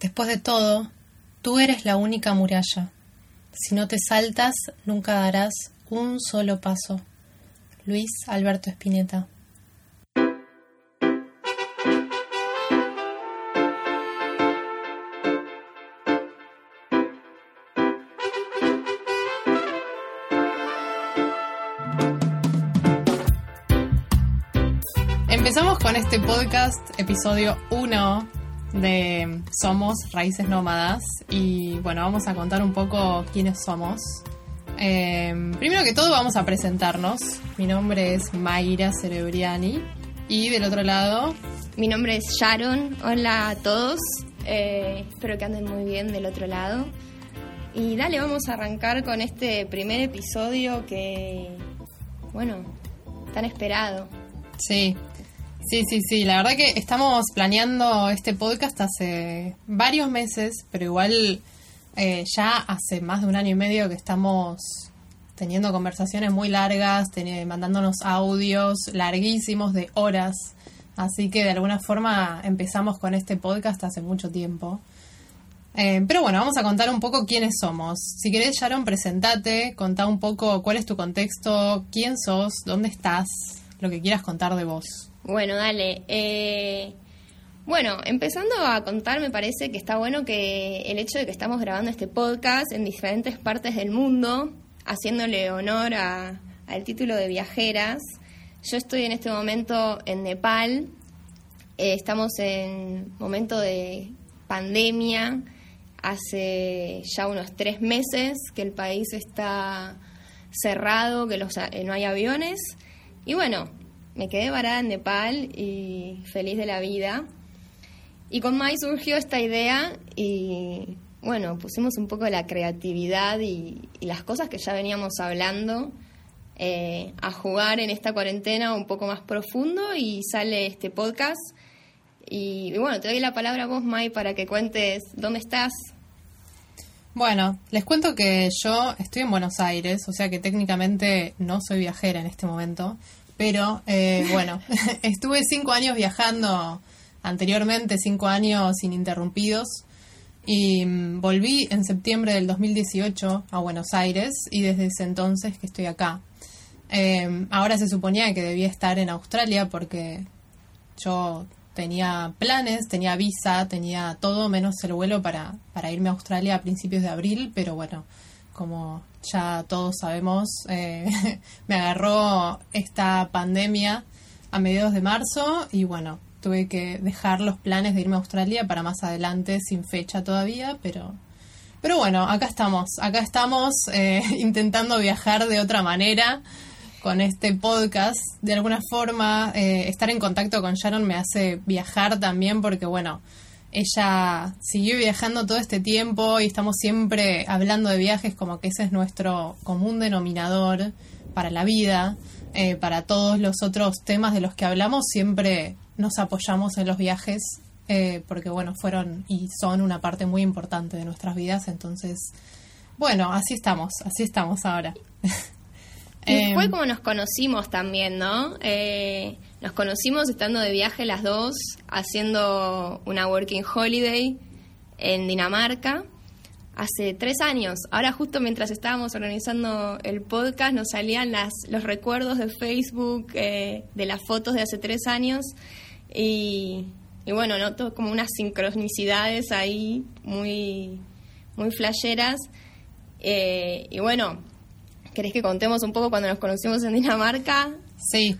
Después de todo, tú eres la única muralla. Si no te saltas, nunca darás un solo paso. Luis Alberto Espineta. Empezamos con este podcast, episodio 1 de Somos Raíces Nómadas. Y bueno, vamos a contar un poco quiénes somos. Eh, primero que todo, vamos a presentarnos. Mi nombre es Mayra Cerebriani. Y del otro lado. Mi nombre es Sharon. Hola a todos. Eh, espero que anden muy bien del otro lado. Y dale, vamos a arrancar con este primer episodio que, bueno, tan esperado. Sí, Sí, sí, sí. La verdad que estamos planeando este podcast hace varios meses, pero igual eh, ya hace más de un año y medio que estamos teniendo conversaciones muy largas, mandándonos audios larguísimos de horas. Así que de alguna forma empezamos con este podcast hace mucho tiempo. Eh, pero bueno, vamos a contar un poco quiénes somos. Si querés, Sharon, presentate, contá un poco cuál es tu contexto, quién sos, dónde estás, lo que quieras contar de vos. Bueno, dale. Eh, bueno, empezando a contar, me parece que está bueno que el hecho de que estamos grabando este podcast en diferentes partes del mundo, haciéndole honor al título de viajeras. Yo estoy en este momento en Nepal. Eh, estamos en momento de pandemia. Hace ya unos tres meses que el país está cerrado, que los, eh, no hay aviones. Y bueno, me quedé varada en Nepal y feliz de la vida. Y con Mai surgió esta idea y bueno, pusimos un poco la creatividad y, las cosas que ya veníamos hablando eh, a jugar en esta cuarentena un poco más profundo y sale este podcast. Y, y, bueno, te doy la palabra a vos, Mai, para que cuentes dónde estás. Bueno, les cuento que yo estoy en Buenos Aires, o sea que técnicamente no soy viajera en este momento, pero eh, bueno, estuve cinco años viajando anteriormente, cinco años ininterrumpidos. Y mm, volví en septiembre del 2018 a Buenos Aires y desde ese entonces que estoy acá. Em, ahora se suponía que debía estar en Australia porque yo tenía planes, tenía visa, tenía todo menos el vuelo para, para irme a Australia a principios de abril, pero bueno, como ya todos sabemos, eh, me agarró esta pandemia a mediados de marzo y bueno, tuve que dejar los planes de irme a Australia para más adelante sin fecha todavía, pero pero bueno, acá estamos, acá estamos eh, intentando viajar de otra manera con este podcast. De alguna forma, eh, estar en contacto con Sharon me hace viajar también porque bueno, ella siguió viajando todo este tiempo y estamos siempre hablando de viajes como que ese es nuestro común denominador para la vida, eh, para todos los otros temas de los que hablamos, siempre nos apoyamos en los viajes eh, porque bueno, fueron y son una parte muy importante de nuestras vidas, entonces, bueno, así estamos, así estamos ahora. Y fue em, como nos conocimos también, ¿no? Eh, nos conocimos estando de viaje las dos, haciendo una working holiday en Dinamarca hace tres años. Ahora justo mientras estábamos organizando el podcast nos salían las, los recuerdos de Facebook eh, de las fotos de hace tres años y, bueno, noto como unas sincronicidades ahí muy, muy flasheras. Eh, y bueno, ¿Querés que contemos un poco cuando nos conocimos en Dinamarca? Sí,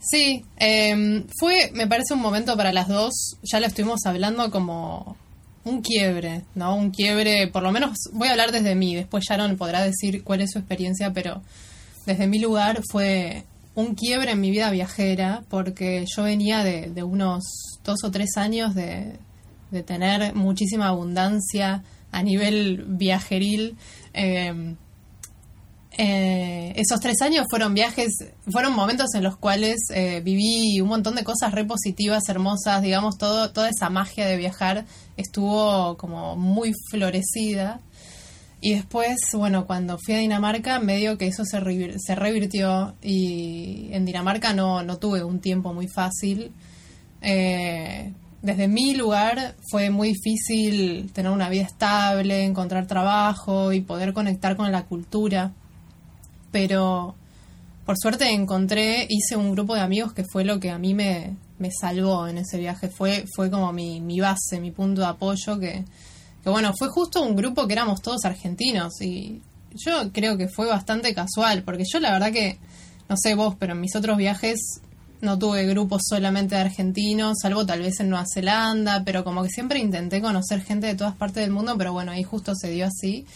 sí. Em, fue, me parece, un momento para las dos. Ya lo estuvimos hablando como un quiebre, ¿no? Un quiebre, por lo menos voy a hablar desde mí. Después Sharon podrá decir cuál es su experiencia, pero desde mi lugar fue un quiebre en mi vida viajera porque yo venía de, de unos dos o tres años de, de tener muchísima abundancia a nivel viajeril. Eh, eh, esos tres años fueron viajes, fueron momentos en los cuales eh, viví un montón de cosas repositivas, hermosas, digamos, todo, toda esa magia de viajar estuvo como muy florecida. Y después, bueno, cuando fui a Dinamarca, medio que eso se, se revirtió y en Dinamarca no, no tuve un tiempo muy fácil. Eh, desde mi lugar fue muy difícil tener una vida estable, encontrar trabajo y poder conectar con la cultura. Pero por suerte encontré, hice un grupo de amigos que fue lo que a mí me, me salvó en ese viaje. Fue, fue como mi, mi base, mi punto de apoyo, que, que bueno, fue justo un grupo que éramos todos argentinos y yo creo que fue bastante casual, porque yo la verdad que, no sé vos, pero en mis otros viajes no tuve grupos solamente de argentinos, salvo tal vez en Nueva Zelanda, pero como que siempre intenté conocer gente de todas partes del mundo, pero bueno, ahí justo se dio así.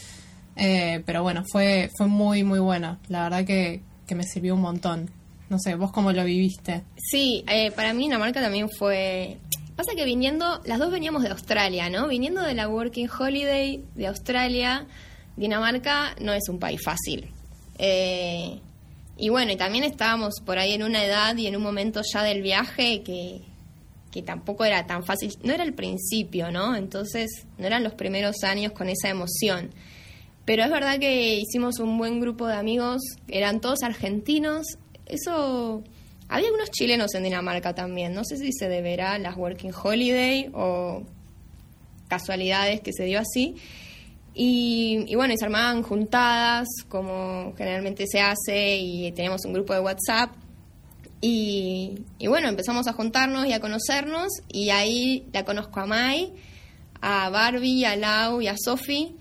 Eh, pero bueno, fue, fue muy, muy bueno. La verdad que, que me sirvió un montón. No sé, ¿vos cómo lo viviste? Sí, eh, para mí Dinamarca también fue... Pasa que viniendo, las dos veníamos de Australia, ¿no? Viniendo de la Working Holiday de Australia, Dinamarca no es un país fácil. Eh, y bueno, y también estábamos por ahí en una edad y en un momento ya del viaje que, que tampoco era tan fácil, no era el principio, ¿no? Entonces no eran los primeros años con esa emoción. Pero es verdad que hicimos un buen grupo de amigos, eran todos argentinos, eso... Había algunos chilenos en Dinamarca también, no sé si se deberá a las Working Holiday o casualidades que se dio así. Y, bueno, y se armaban juntadas, como generalmente se hace, y teníamos un grupo de WhatsApp. Y, y, bueno, empezamos a juntarnos y a conocernos, y ahí la conozco a Mai, a Barbie, a Lau y a Sofi,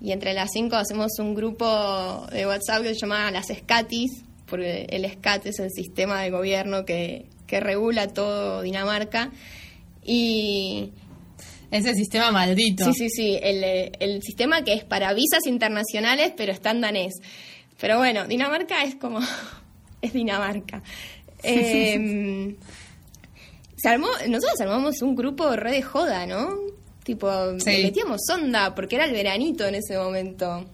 y entre las cinco hacemos un grupo de WhatsApp que se llama Las Escatis, porque el SCAT es el sistema de gobierno que, que regula todo Dinamarca. Y, ese sistema maldito. Sí, sí, sí. El, el sistema que es para visas internacionales, pero está en danés. Pero bueno, Dinamarca es como. es Dinamarca. Eh, se armó, nosotros armamos un grupo re de joda, ¿no? Tipo, metíamos onda, porque era el veranito en ese momento.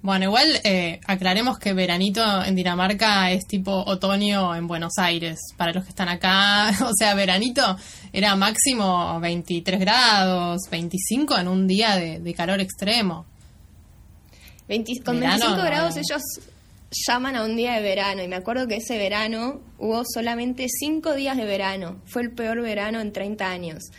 Bueno, igual eh, aclaremos que veranito en Dinamarca es tipo otoño en Buenos Aires. Para los que están acá, o sea, veranito era máximo 23 grados, 25 en un día de, calor extremo. con 25 grados ellos llaman a un día de verano y me acuerdo que ese verano hubo solamente 5 días de verano. Fue el peor verano en 30 años.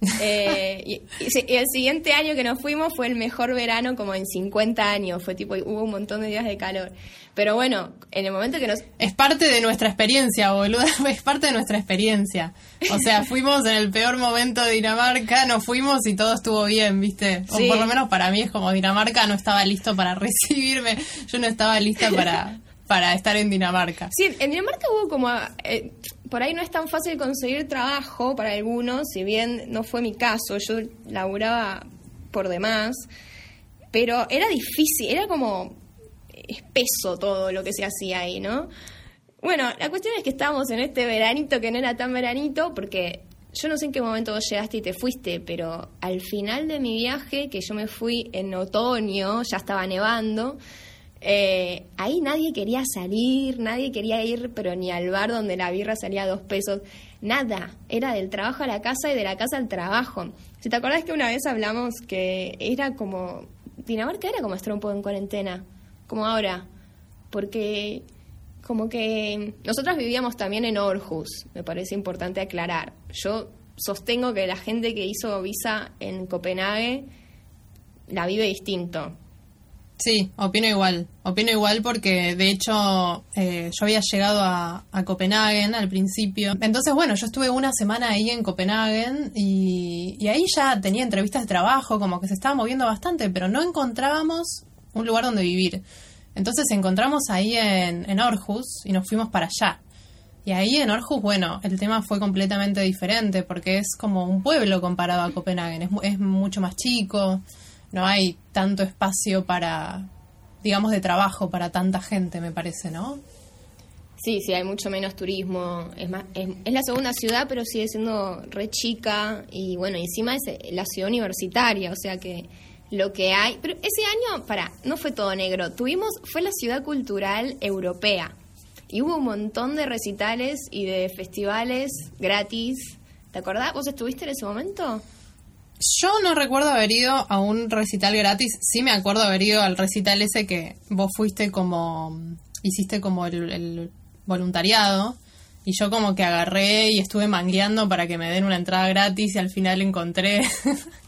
Eh, y, el siguiente año que nos fuimos fue el mejor verano como en 50 años, fue tipo, hubo un montón de días de calor. Pero bueno, en el momento que nos... Es parte de nuestra experiencia, boluda, es parte de nuestra experiencia. O sea, fuimos en el peor momento de Dinamarca, nos fuimos y todo estuvo bien, ¿viste? O por lo menos para mí es como Dinamarca no estaba listo para recibirme, yo no estaba lista para para estar en Dinamarca. Sí, en Dinamarca hubo como... Eh, por ahí no es tan fácil conseguir trabajo para algunos, si bien no fue mi caso, yo laburaba por demás, pero era difícil, era como espeso todo lo que se hacía ahí, ¿no? Bueno, la cuestión es que estábamos en este veranito que no era tan veranito, porque yo no sé en qué momento vos llegaste y te fuiste, pero al final de mi viaje, que yo me fui en otoño, ya estaba nevando, eh, ahí nadie quería salir, nadie quería ir, pero ni al bar donde la birra salía a dos pesos. Nada, era del trabajo a la casa y de la casa al trabajo. Si te acordás que una vez hablamos que era como. Dinamarca era como estar un poco en cuarentena, como ahora. Porque, como que. Nosotros vivíamos también en Orhus, me parece importante aclarar. Yo sostengo que la gente que hizo visa en Copenhague la vive distinto Sí, opino igual. Opino igual porque, de hecho, eh, yo había llegado a, Copenhague al principio. Entonces, bueno, yo estuve una semana ahí en Copenhague y, y, ahí ya tenía entrevistas de trabajo, como que se estaba moviendo bastante, pero no encontrábamos un lugar donde vivir. Entonces encontramos ahí en, en Orhus y nos fuimos para allá. Y ahí en Orhus, bueno, el tema fue completamente diferente porque es como un pueblo comparado a Copenhague. Es, es mucho más chico no hay tanto espacio para, digamos, de trabajo para tanta gente, me parece, ¿no? Sí, sí, hay mucho menos turismo. Es, más, es, la segunda ciudad, pero sigue siendo re chica. Y bueno, encima es eh, la ciudad universitaria, o sea que lo que hay. Pero ese año, para, no fue todo negro. Tuvimos, fue la ciudad cultural europea. Y hubo un montón de recitales y de festivales gratis. ¿Te acordás? ¿Vos estuviste en ese momento? Yo no recuerdo haber ido a un recital gratis. Sí me acuerdo haber ido al recital ese que vos fuiste como. Hiciste como el, voluntariado. Y yo como que agarré y estuve mangueando para que me den una entrada gratis y al final encontré.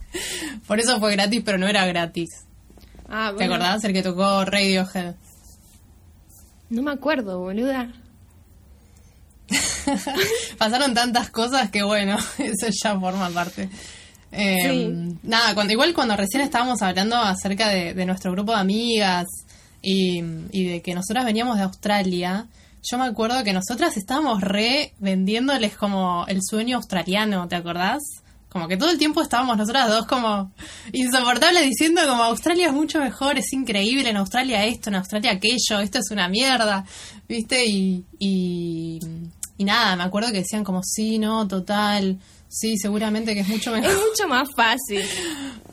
Por eso fue gratis, pero no era gratis. Ah, ¿Te bueno. acordás? El que tocó Radiohead. No me acuerdo, boluda. Pasaron tantas cosas que bueno, eso ya forma parte. Eh, Sí. Nada, cuando, igual cuando recién estábamos hablando acerca de, de nuestro grupo de amigas y, y de que nosotras veníamos de Australia, yo me acuerdo que nosotras estábamos re vendiéndoles como el sueño australiano, ¿te acordás? Como que todo el tiempo estábamos nosotras dos como insoportables diciendo como Australia es mucho mejor, es increíble, en Australia esto, en Australia aquello, esto es una mierda, ¿viste? Y, y, y nada, me acuerdo que decían como sí, no, total, sí, seguramente que es mucho mejor. Es mucho más fácil.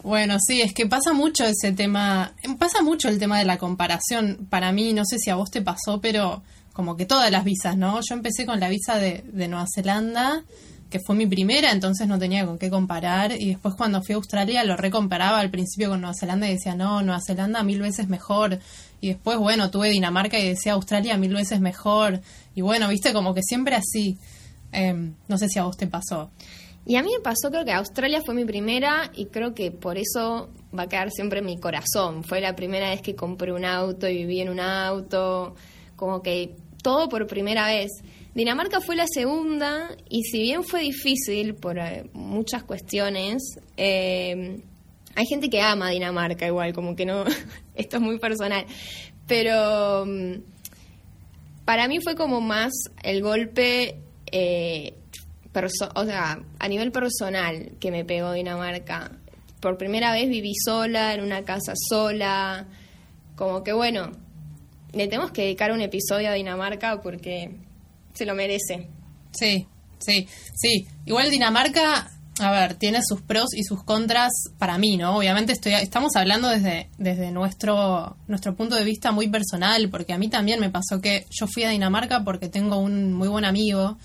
Bueno, sí, es que pasa mucho ese tema, pasa mucho el tema de la comparación. Para mí, no sé si a vos te pasó, pero como que todas las visas, ¿no? Yo empecé con la visa de, de Nueva Zelanda, que fue mi primera, entonces no tenía con qué comparar. Y después cuando fui a Australia lo recomparaba al principio con Nueva Zelanda y decía, no, Nueva Zelanda mil veces mejor. Y después, bueno, tuve Dinamarca y decía Australia mil veces mejor. Y bueno, viste, como que siempre así. Em, no sé si a vos te pasó. Y a mí me pasó, creo que Australia fue mi primera y creo que por eso va a quedar siempre en mi corazón. Fue la primera vez que compré un auto y viví en un auto, como que todo por primera vez. Dinamarca fue la segunda y si bien fue difícil por eh, muchas cuestiones, eh, hay gente que ama Dinamarca igual, como que no, esto es muy personal, pero mm, para mí fue como más el golpe, eh, o sea, a nivel personal que me pegó Dinamarca. Por primera vez viví sola, en una casa sola, como que bueno, le tenemos que dedicar un episodio a Dinamarca porque se lo merece. Sí, sí, sí. Igual Dinamarca, a ver, tiene sus pros y sus contras para mí, ¿no? Obviamente estoy, estamos hablando desde, desde nuestro, nuestro punto de vista muy personal, porque a mí también me pasó que yo fui a Dinamarca porque tengo un muy buen amigo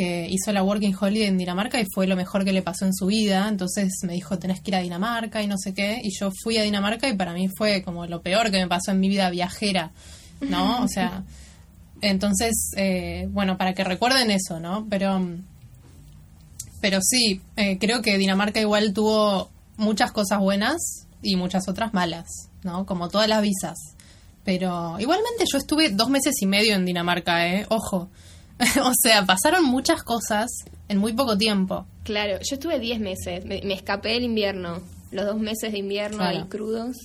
que hizo la Working Holiday en Dinamarca y fue lo mejor que le pasó en su vida. Entonces me dijo, tenés que ir a Dinamarca y no sé qué. Y yo fui a Dinamarca y para mí fue como lo peor que me pasó en mi vida viajera, ¿no? O sea, entonces, eh, bueno, para que recuerden eso, ¿no? Pero, pero sí, eh, creo que Dinamarca igual tuvo muchas cosas buenas y muchas otras malas, ¿no? Como todas las visas. Pero igualmente yo estuve dos meses y medio en Dinamarca, ¿eh? Ojo. o sea, pasaron muchas cosas en muy poco tiempo. Claro, yo estuve 10 meses, me, me escapé del invierno, los dos meses de invierno Claro. ahí crudos.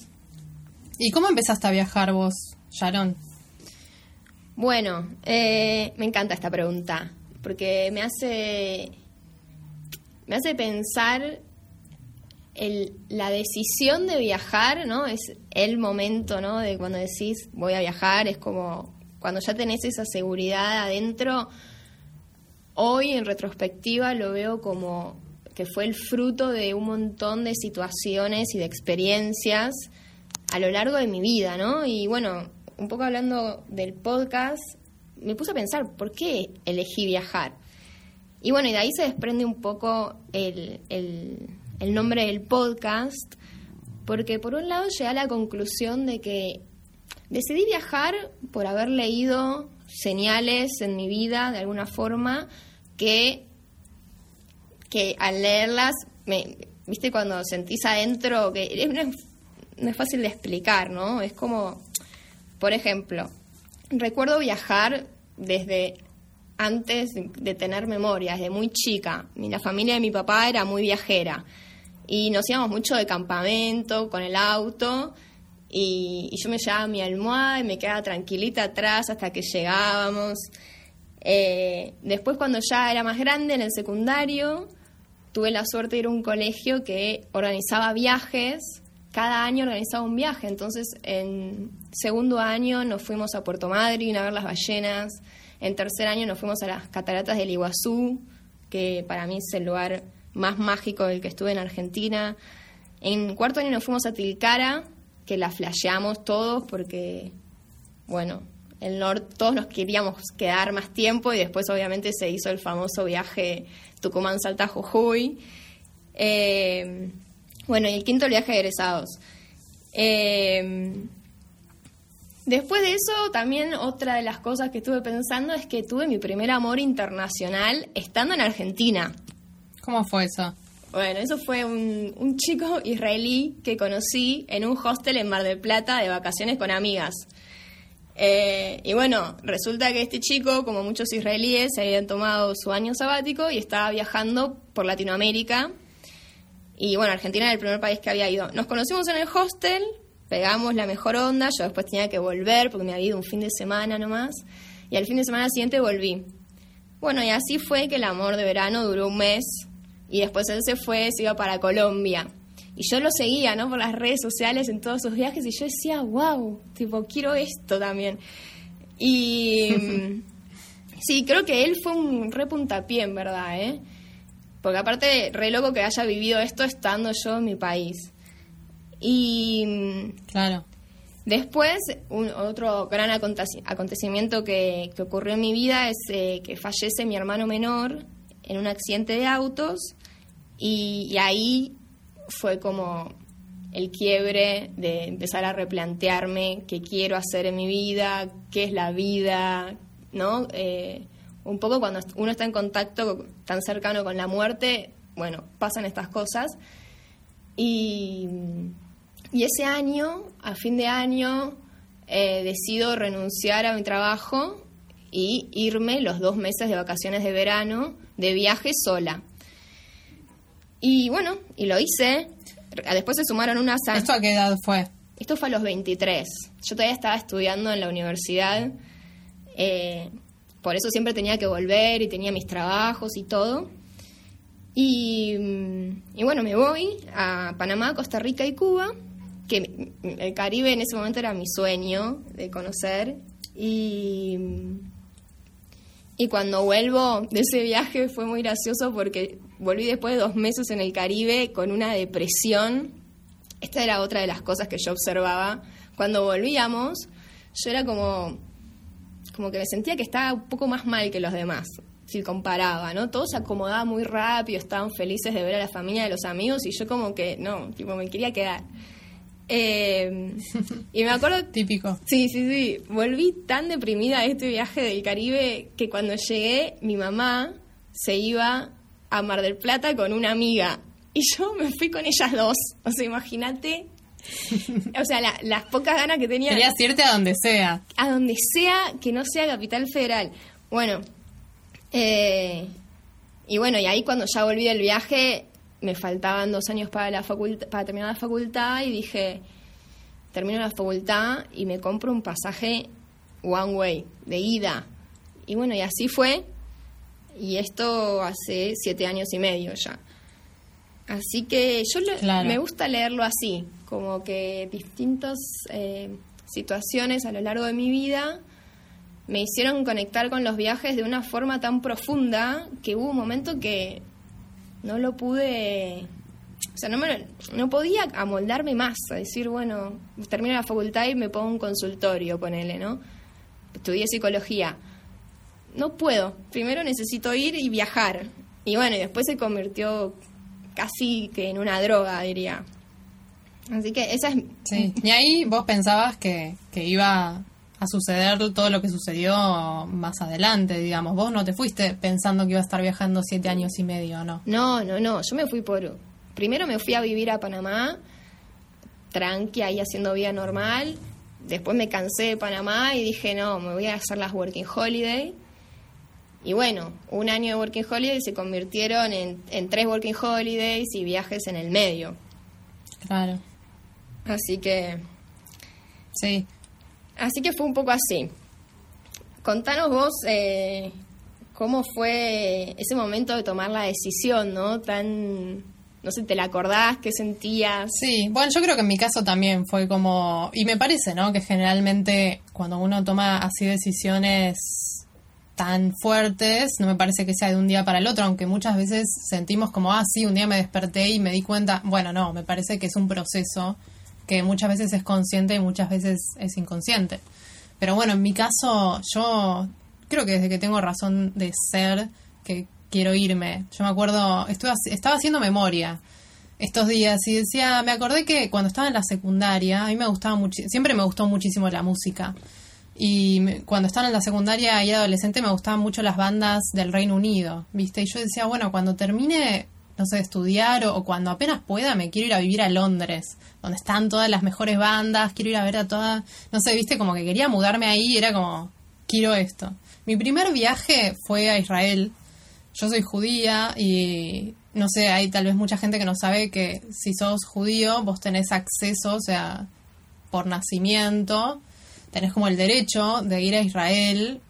¿Y cómo empezaste a viajar vos, Sharon? Bueno, eh, me encanta esta pregunta, porque me hace, me hace pensar el, la decisión de viajar, ¿no? Es el momento, ¿no? De cuando decís voy a viajar, es como cuando ya tenés esa seguridad adentro. Hoy en retrospectiva lo veo como que fue el fruto de un montón de situaciones y de experiencias a lo largo de mi vida, ¿no? Y bueno, un poco hablando del podcast, me puse a pensar, ¿por qué elegí viajar? Y bueno, y de ahí se desprende un poco el, el, el nombre del podcast, porque por un lado llegué a la conclusión de que decidí viajar por haber leído señales en mi vida, de alguna forma, que, que al leerlas, me, viste, cuando sentís adentro, que no es, no es fácil de explicar, ¿no? Es como, por ejemplo, recuerdo viajar desde antes de tener memoria, desde muy chica. La familia de mi papá era muy viajera y nos íbamos mucho de campamento con el auto y, yo me llevaba mi almohada y me quedaba tranquilita atrás hasta que llegábamos. Eh, después cuando ya era más grande en el secundario, tuve la suerte de ir a un colegio que organizaba viajes, cada año organizaba un viaje, entonces en segundo año nos fuimos a Puerto Madryn a ver las ballenas, en tercer año nos fuimos a las cataratas del Iguazú, que para mí es el lugar más mágico del que estuve en Argentina, en cuarto año nos fuimos a Tilcara, que la flasheamos todos porque, bueno, el norte, todos nos queríamos quedar más tiempo y después obviamente se hizo el famoso viaje Tucumán-Salta-Jujuy. Eh, bueno, y el quinto viaje de egresados. Eh, Después de eso, también otra de las cosas que estuve pensando es que tuve mi primer amor internacional estando en Argentina. ¿Cómo fue eso? Bueno, eso fue un, chico israelí que conocí en un hostel en Mar del Plata de vacaciones con amigas. Eh, y bueno, resulta que este chico, como muchos israelíes, se habían tomado su año sabático y estaba viajando por Latinoamérica. Y bueno, Argentina era el primer país que había ido. Nos conocimos en el hostel, pegamos la mejor onda, yo después tenía que volver porque me había ido un fin de semana nomás. Y al fin de semana siguiente volví. Bueno, y así fue que el amor de verano duró un mes y después él se fue, se iba para Colombia. Y yo lo seguía, ¿no? Por las redes sociales en todos sus viajes y yo decía, wow, tipo, quiero esto también. Y sí, creo que él fue un repuntapié, en verdad, ¿eh? Porque aparte, re loco que haya vivido esto estando yo en mi país. Y... Claro. Después, un, otro gran acontecimiento que, que, ocurrió en mi vida es eh, que fallece mi hermano menor en un accidente de autos y, y ahí fue como el quiebre de empezar a replantearme qué quiero hacer en mi vida, qué es la vida, ¿no? Eh, un poco cuando uno está en contacto tan cercano con la muerte, bueno, pasan estas cosas. Y, y ese año, a fin de año, eh, decido renunciar a mi trabajo y irme los dos meses de vacaciones de verano de viaje sola. Y bueno, y lo hice. Después se sumaron unas... ¿Esto a qué edad fue? Esto fue a los 23. Yo todavía estaba estudiando en la universidad. Eh, por eso siempre tenía que volver y tenía mis trabajos y todo. Y, y, bueno, me voy a Panamá, Costa Rica y Cuba, que el Caribe en ese momento era mi sueño de conocer. Y, y cuando vuelvo de ese viaje fue muy gracioso porque volví después de dos meses en el Caribe con una depresión. Esta era otra de las cosas que yo observaba. Cuando volvíamos, yo era como, como que me sentía que estaba un poco más mal que los demás, si comparaba, ¿no? Todo se acomodaba muy rápido, estaban felices de ver a la familia de los amigos y yo como que, no, tipo, me quería quedar. Eh, y me acuerdo... Típico. Sí, sí, sí. Volví tan deprimida de este viaje del Caribe que cuando llegué, mi mamá se iba a Mar del Plata con una amiga. Y yo me fui con ellas dos. O sea, imagínate. O sea, las pocas ganas que tenía. Querías irte a donde sea. A donde sea que no sea Capital Federal. Bueno. Eh, y bueno, y ahí cuando ya volví del viaje, me faltaban dos años para, la para terminar la facultad y dije, termino la facultad y me compro un pasaje one way, de ida. Y bueno, y así fue. Y esto hace siete años y medio ya. Así que yo me gusta leerlo así, como que distintas eh, situaciones a lo largo de mi vida me hicieron conectar con los viajes de una forma tan profunda que hubo un momento que no lo pude, o sea, no, me, no podía amoldarme más, a decir, bueno, termino la facultad y me pongo un consultorio, ponele, ¿no? Estudié psicología no puedo. Primero necesito ir y viajar. Y bueno, y después se convirtió casi que en una droga, diría. Así que esa es... Sí, y ahí vos pensabas que, que iba a suceder todo lo que sucedió más adelante, digamos. Vos no te fuiste pensando que iba a estar viajando siete años y medio, ¿no? No, no, no. Yo me fui por... Primero me fui a vivir a Panamá, tranqui, ahí haciendo vida normal. Después me cansé de Panamá y dije, no, me voy a hacer las Working Holiday y bueno, un año de Working Holiday se convirtieron en, en tres Working Holidays y viajes en el medio. Claro. Así que... Sí. Así que fue un poco así. Contanos vos eh, cómo fue ese momento de tomar la decisión, ¿no? Tan, no sé, ¿te la acordás? ¿Qué sentías? Sí, bueno, yo creo que en mi caso también fue como, y me parece, ¿no? Que generalmente cuando uno toma así decisiones tan fuertes, no me parece que sea de un día para el otro, aunque muchas veces sentimos como, ah, sí, un día me desperté y me di cuenta, bueno, no, me parece que es un proceso que muchas veces es consciente y muchas veces es inconsciente. Pero bueno, en mi caso, yo creo que desde que tengo razón de ser, que quiero irme. Yo me acuerdo, estuve, estaba haciendo memoria estos días y decía, me acordé que cuando estaba en la secundaria, a mí me gustaba mucho, siempre me gustó muchísimo la música. Y cuando estaba en la secundaria y adolescente me gustaban mucho las bandas del Reino Unido, ¿viste? Y yo decía, bueno, cuando termine, no sé, estudiar o, o cuando apenas pueda, me quiero ir a vivir a Londres, donde están todas las mejores bandas, quiero ir a ver a todas, no sé, ¿viste? Como que quería mudarme ahí, era como, quiero esto. Mi primer viaje fue a Israel, yo soy judía y no sé, hay tal vez mucha gente que no sabe que si sos judío vos tenés acceso, o sea, por nacimiento, tenés como el derecho de ir a Israel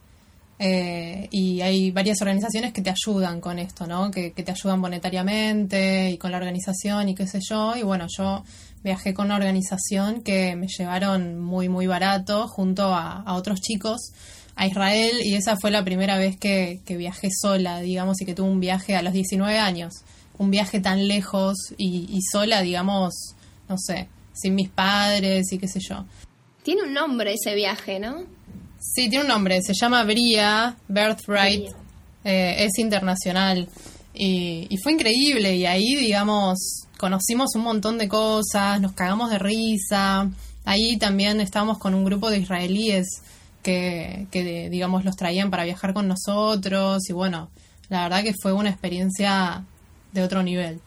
eh, y hay varias organizaciones que te ayudan con esto, ¿no? Que, que te ayudan monetariamente y con la organización y qué sé yo. Y bueno, yo viajé con una organización que me llevaron muy, muy barato junto a, a otros chicos a Israel y esa fue la primera vez que, que viajé sola, digamos, y que tuve un viaje a los 19 años. Un viaje tan lejos y, y sola, digamos, no sé, sin mis padres y qué sé yo. Tiene un nombre ese viaje, ¿no? Sí, tiene un nombre, se llama Bria Birthright, Bria. eh, es internacional y, y fue increíble y ahí, digamos, conocimos un montón de cosas, nos cagamos de risa, ahí también estábamos con un grupo de israelíes que, que, digamos, los traían para viajar con nosotros y bueno, la verdad que fue una experiencia de otro nivel.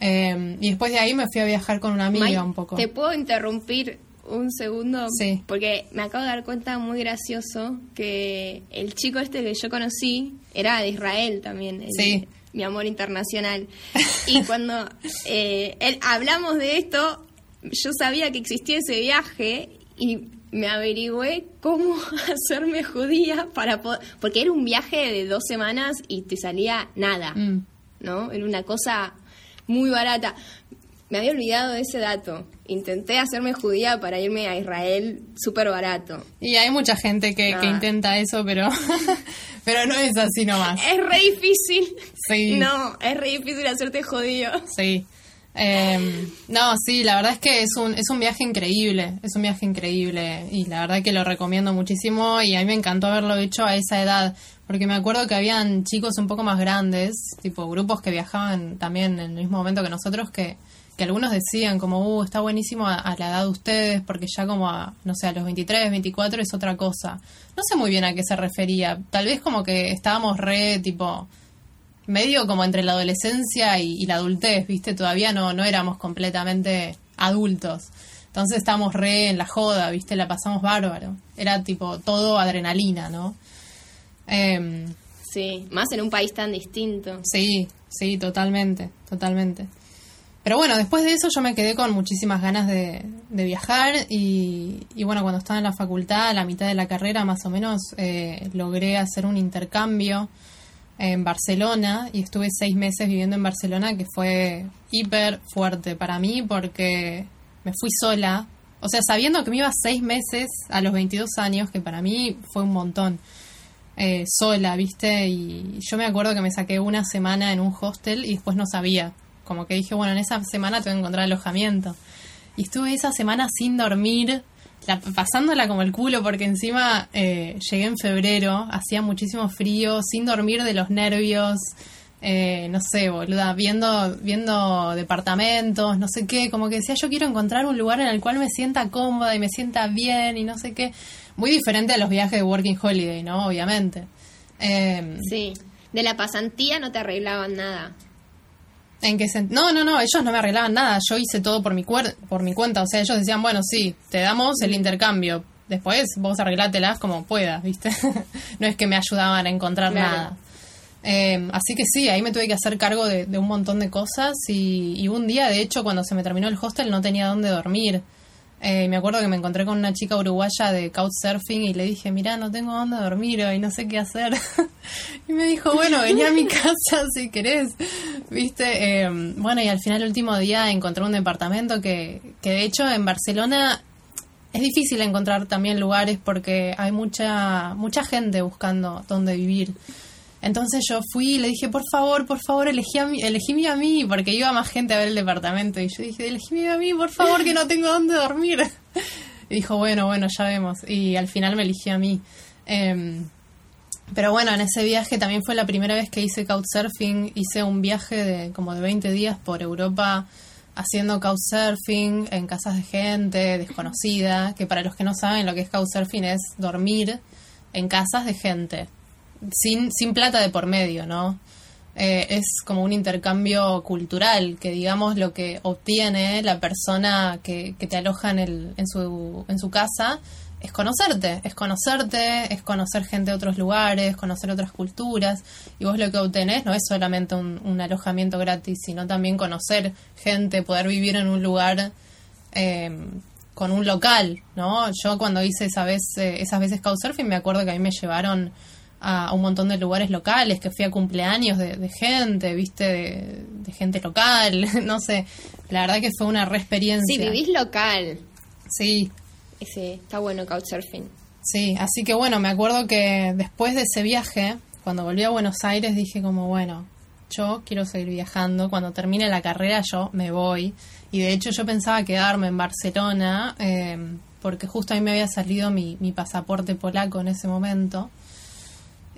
Eh, y después de ahí me fui a viajar con una amiga May, un poco. ¿Te puedo interrumpir un segundo? Sí. Porque me acabo de dar cuenta muy gracioso que el chico este que yo conocí era de Israel también. el- Sí. Mi amor internacional. Y cuando eh, él, hablamos de esto, yo sabía que existía ese viaje y me averigüé cómo hacerme judía para poder... Porque era un viaje de dos semanas y te salía nada. Mm. ¿no? Era una cosa muy barata. Me había olvidado de ese dato. Intenté hacerme judía para irme a Israel súper barato. Y hay mucha gente que, que Ah. intenta eso, pero, pero no es así nomás. Es re difícil. Sí. No, es re difícil hacerte judío. Sí. Eh, no, sí, la verdad es que es un, es un viaje increíble, es un viaje increíble y la verdad que lo recomiendo muchísimo y a mí me encantó haberlo hecho a esa edad, porque me acuerdo que habían chicos un poco más grandes, tipo grupos que viajaban también en el mismo momento que nosotros, que, que algunos decían como, uh, está buenísimo a, a la edad de ustedes, porque ya como a, no sé, a los 23, 24 es otra cosa. No sé muy bien a qué se refería, tal vez como que estábamos re, tipo medio como entre la adolescencia y, y la adultez, ¿viste? Todavía no, no éramos completamente adultos. Entonces estábamos re en la joda, ¿viste? La pasamos bárbaro. Era tipo todo adrenalina, ¿no? Em, Sí, más en un país tan distinto. sí, sí, totalmente, totalmente. Pero bueno, después de eso yo me quedé con muchísimas ganas de, viajar y, y bueno, cuando estaba en la facultad, a la mitad de la carrera más o menos, eh, logré hacer un intercambio en Barcelona y estuve seis meses viviendo en Barcelona que fue hiper fuerte para mí porque me fui sola, o sea, sabiendo que me iba seis meses a los 22 años, que para mí fue un montón, eh, sola, ¿viste? Y yo me acuerdo que me saqué una semana en un hostel y después no sabía, como que dije, bueno, en esa semana tengo que encontrar alojamiento. Y estuve esa semana sin dormir, la- pasándola como el culo, porque encima eh, llegué en febrero, hacía muchísimo frío, sin dormir de los nervios, eh, no sé, boluda, viendo, viendo departamentos, no sé qué, como que decía, yo quiero encontrar un lugar en el cual me sienta cómoda y me sienta bien y no sé qué. Muy diferente a los viajes de Working Holiday, ¿no? Obviamente. Eh, Sí. De la pasantía no te arreglaban nada. ¿En qué No, no, no, ellos no me arreglaban nada, yo hice todo por mi, cuer- por mi cuenta, o sea, ellos decían, bueno, sí, te damos el intercambio, después vos arreglátelas como puedas, ¿viste? no es que me ayudaban a encontrar Claro. nada. Eh, así que sí, ahí me tuve que hacer cargo de, de un montón de cosas y, y un día, de hecho, cuando se me terminó el hostel no tenía dónde dormir. Eh, me acuerdo que me encontré con una chica uruguaya de couchsurfing y le dije, mira, no tengo dónde dormir hoy, no sé qué hacer. y me dijo, bueno, vení a mi casa si querés. ¿Viste? Eh, bueno, y al final, el último día, encontré un departamento que, que de hecho en Barcelona es difícil encontrar también lugares porque hay mucha, mucha gente buscando dónde vivir. Entonces yo fui y le dije, por favor, por favor, elegí a mí, elegíme a mí, porque iba más gente a ver el departamento. Y yo dije, elegíme a mí, por favor, que no tengo dónde dormir. Y dijo, bueno, bueno, ya vemos. Y al final me eligió a mí. Em, Pero bueno, en ese viaje también fue la primera vez que hice couchsurfing. Hice un viaje de como de 20 días por Europa haciendo couchsurfing en casas de gente desconocida, que para los que no saben lo que es couchsurfing es dormir en casas de gente, sin, sin plata de por medio, ¿no? Eh, es como un intercambio cultural, que digamos lo que obtiene la persona que, que te aloja en, el, en, su, en su casa es conocerte, es conocerte, es conocer gente de otros lugares, conocer otras culturas, y vos lo que obtenés no es solamente un, alojamiento gratis, sino también conocer gente, poder vivir en un lugar eh, con un local, ¿no? Yo cuando hice esa vez, eh, esas veces Couchsurfing me acuerdo que a mí me llevaron a, un montón de lugares locales, que fui a cumpleaños de, gente, viste, de, de, gente local, no sé, la verdad que fue una re experiencia. Sí, vivís local. Sí, ese, está bueno Couchsurfing. Sí, así que bueno, me acuerdo que después de ese viaje, cuando volví a Buenos Aires, dije como, bueno, yo quiero seguir viajando, cuando termine la carrera yo me voy. Y de hecho yo pensaba quedarme en Barcelona, eh, porque justo a mí me había salido mi, mi pasaporte polaco en ese momento.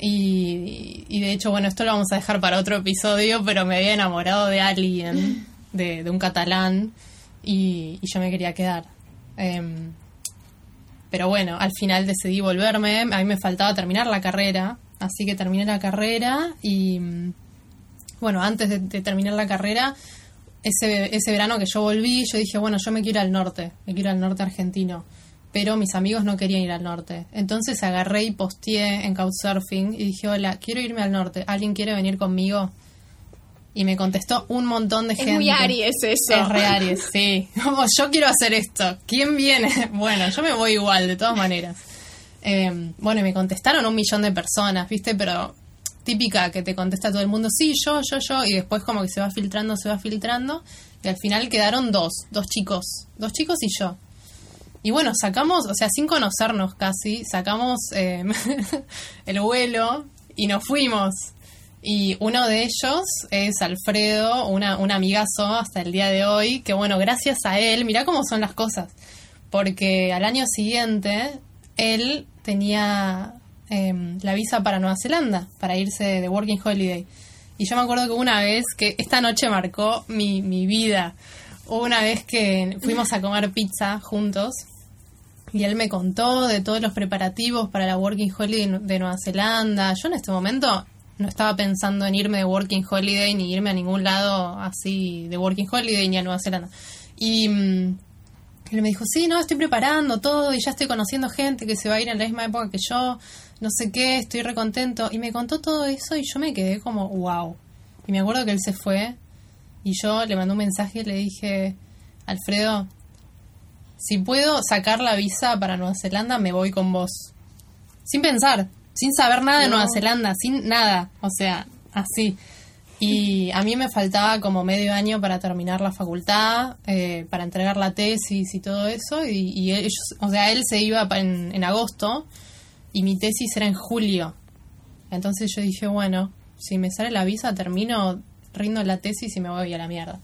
Y, de hecho, bueno, esto lo vamos a dejar para otro episodio, pero me había enamorado de alguien, de, de un catalán, y, yo me quería quedar. Eh, pero bueno, al final decidí volverme. A mí me faltaba terminar la carrera, así que terminé la carrera y bueno, antes de, terminar la carrera, ese, ese verano que yo volví, yo dije, bueno, yo me quiero al norte, me quiero al norte argentino. Pero mis amigos no querían ir al norte. Entonces agarré y posteé en Couchsurfing y dije, hola, quiero irme al norte. ¿Alguien quiere venir conmigo? Y me contestó un montón de gente. Es muy Aries eso. Es re Aries, sí. Como yo quiero hacer esto. ¿Quién viene? Bueno, yo me voy igual, de todas maneras. Eh, bueno, y me contestaron un millón de personas, ¿viste? Pero típica que te contesta todo el mundo, sí, yo, yo, yo, y después como que se va filtrando, se va filtrando, y al final quedaron dos, dos chicos, dos chicos y yo. Y bueno, sacamos, o sea, sin conocernos casi, sacamos eh, el vuelo y nos fuimos. Y uno de ellos es Alfredo, una, un amigazo hasta el día de hoy, que bueno, gracias a él, mirá cómo son las cosas, porque al año siguiente él tenía em, la visa para Nueva Zelanda, para irse de Working Holiday. Y yo me acuerdo que una vez, que esta noche marcó mi, mi vida, una vez que fuimos a comer pizza juntos, y él me contó de todos los preparativos para la Working Holiday de Nueva Zelanda. Yo en este momento no estaba pensando en irme de Working Holiday ni irme a ningún lado así de Working Holiday ni a Nueva Zelanda. Y mm, él me dijo, sí, no, estoy preparando todo y ya estoy conociendo gente que se va a ir en la misma época que yo, no sé qué, estoy recontento. Y me contó todo eso y yo me quedé como, wow. Y me acuerdo que él se fue y yo le mandé un mensaje y le dije, Alfredo, si puedo sacar la visa para Nueva Zelanda, me voy con vos. Sin pensar, sin saber nada de Nueva Zelanda, sin nada, o sea, así. Y a mí me faltaba como medio año para terminar la facultad, eh, para entregar la tesis y todo eso, y, ellos, o sea, él se iba en, en agosto y mi tesis era en julio. Entonces yo dije, bueno, si me sale la visa, termino, rindo la tesis y me voy a la mierda.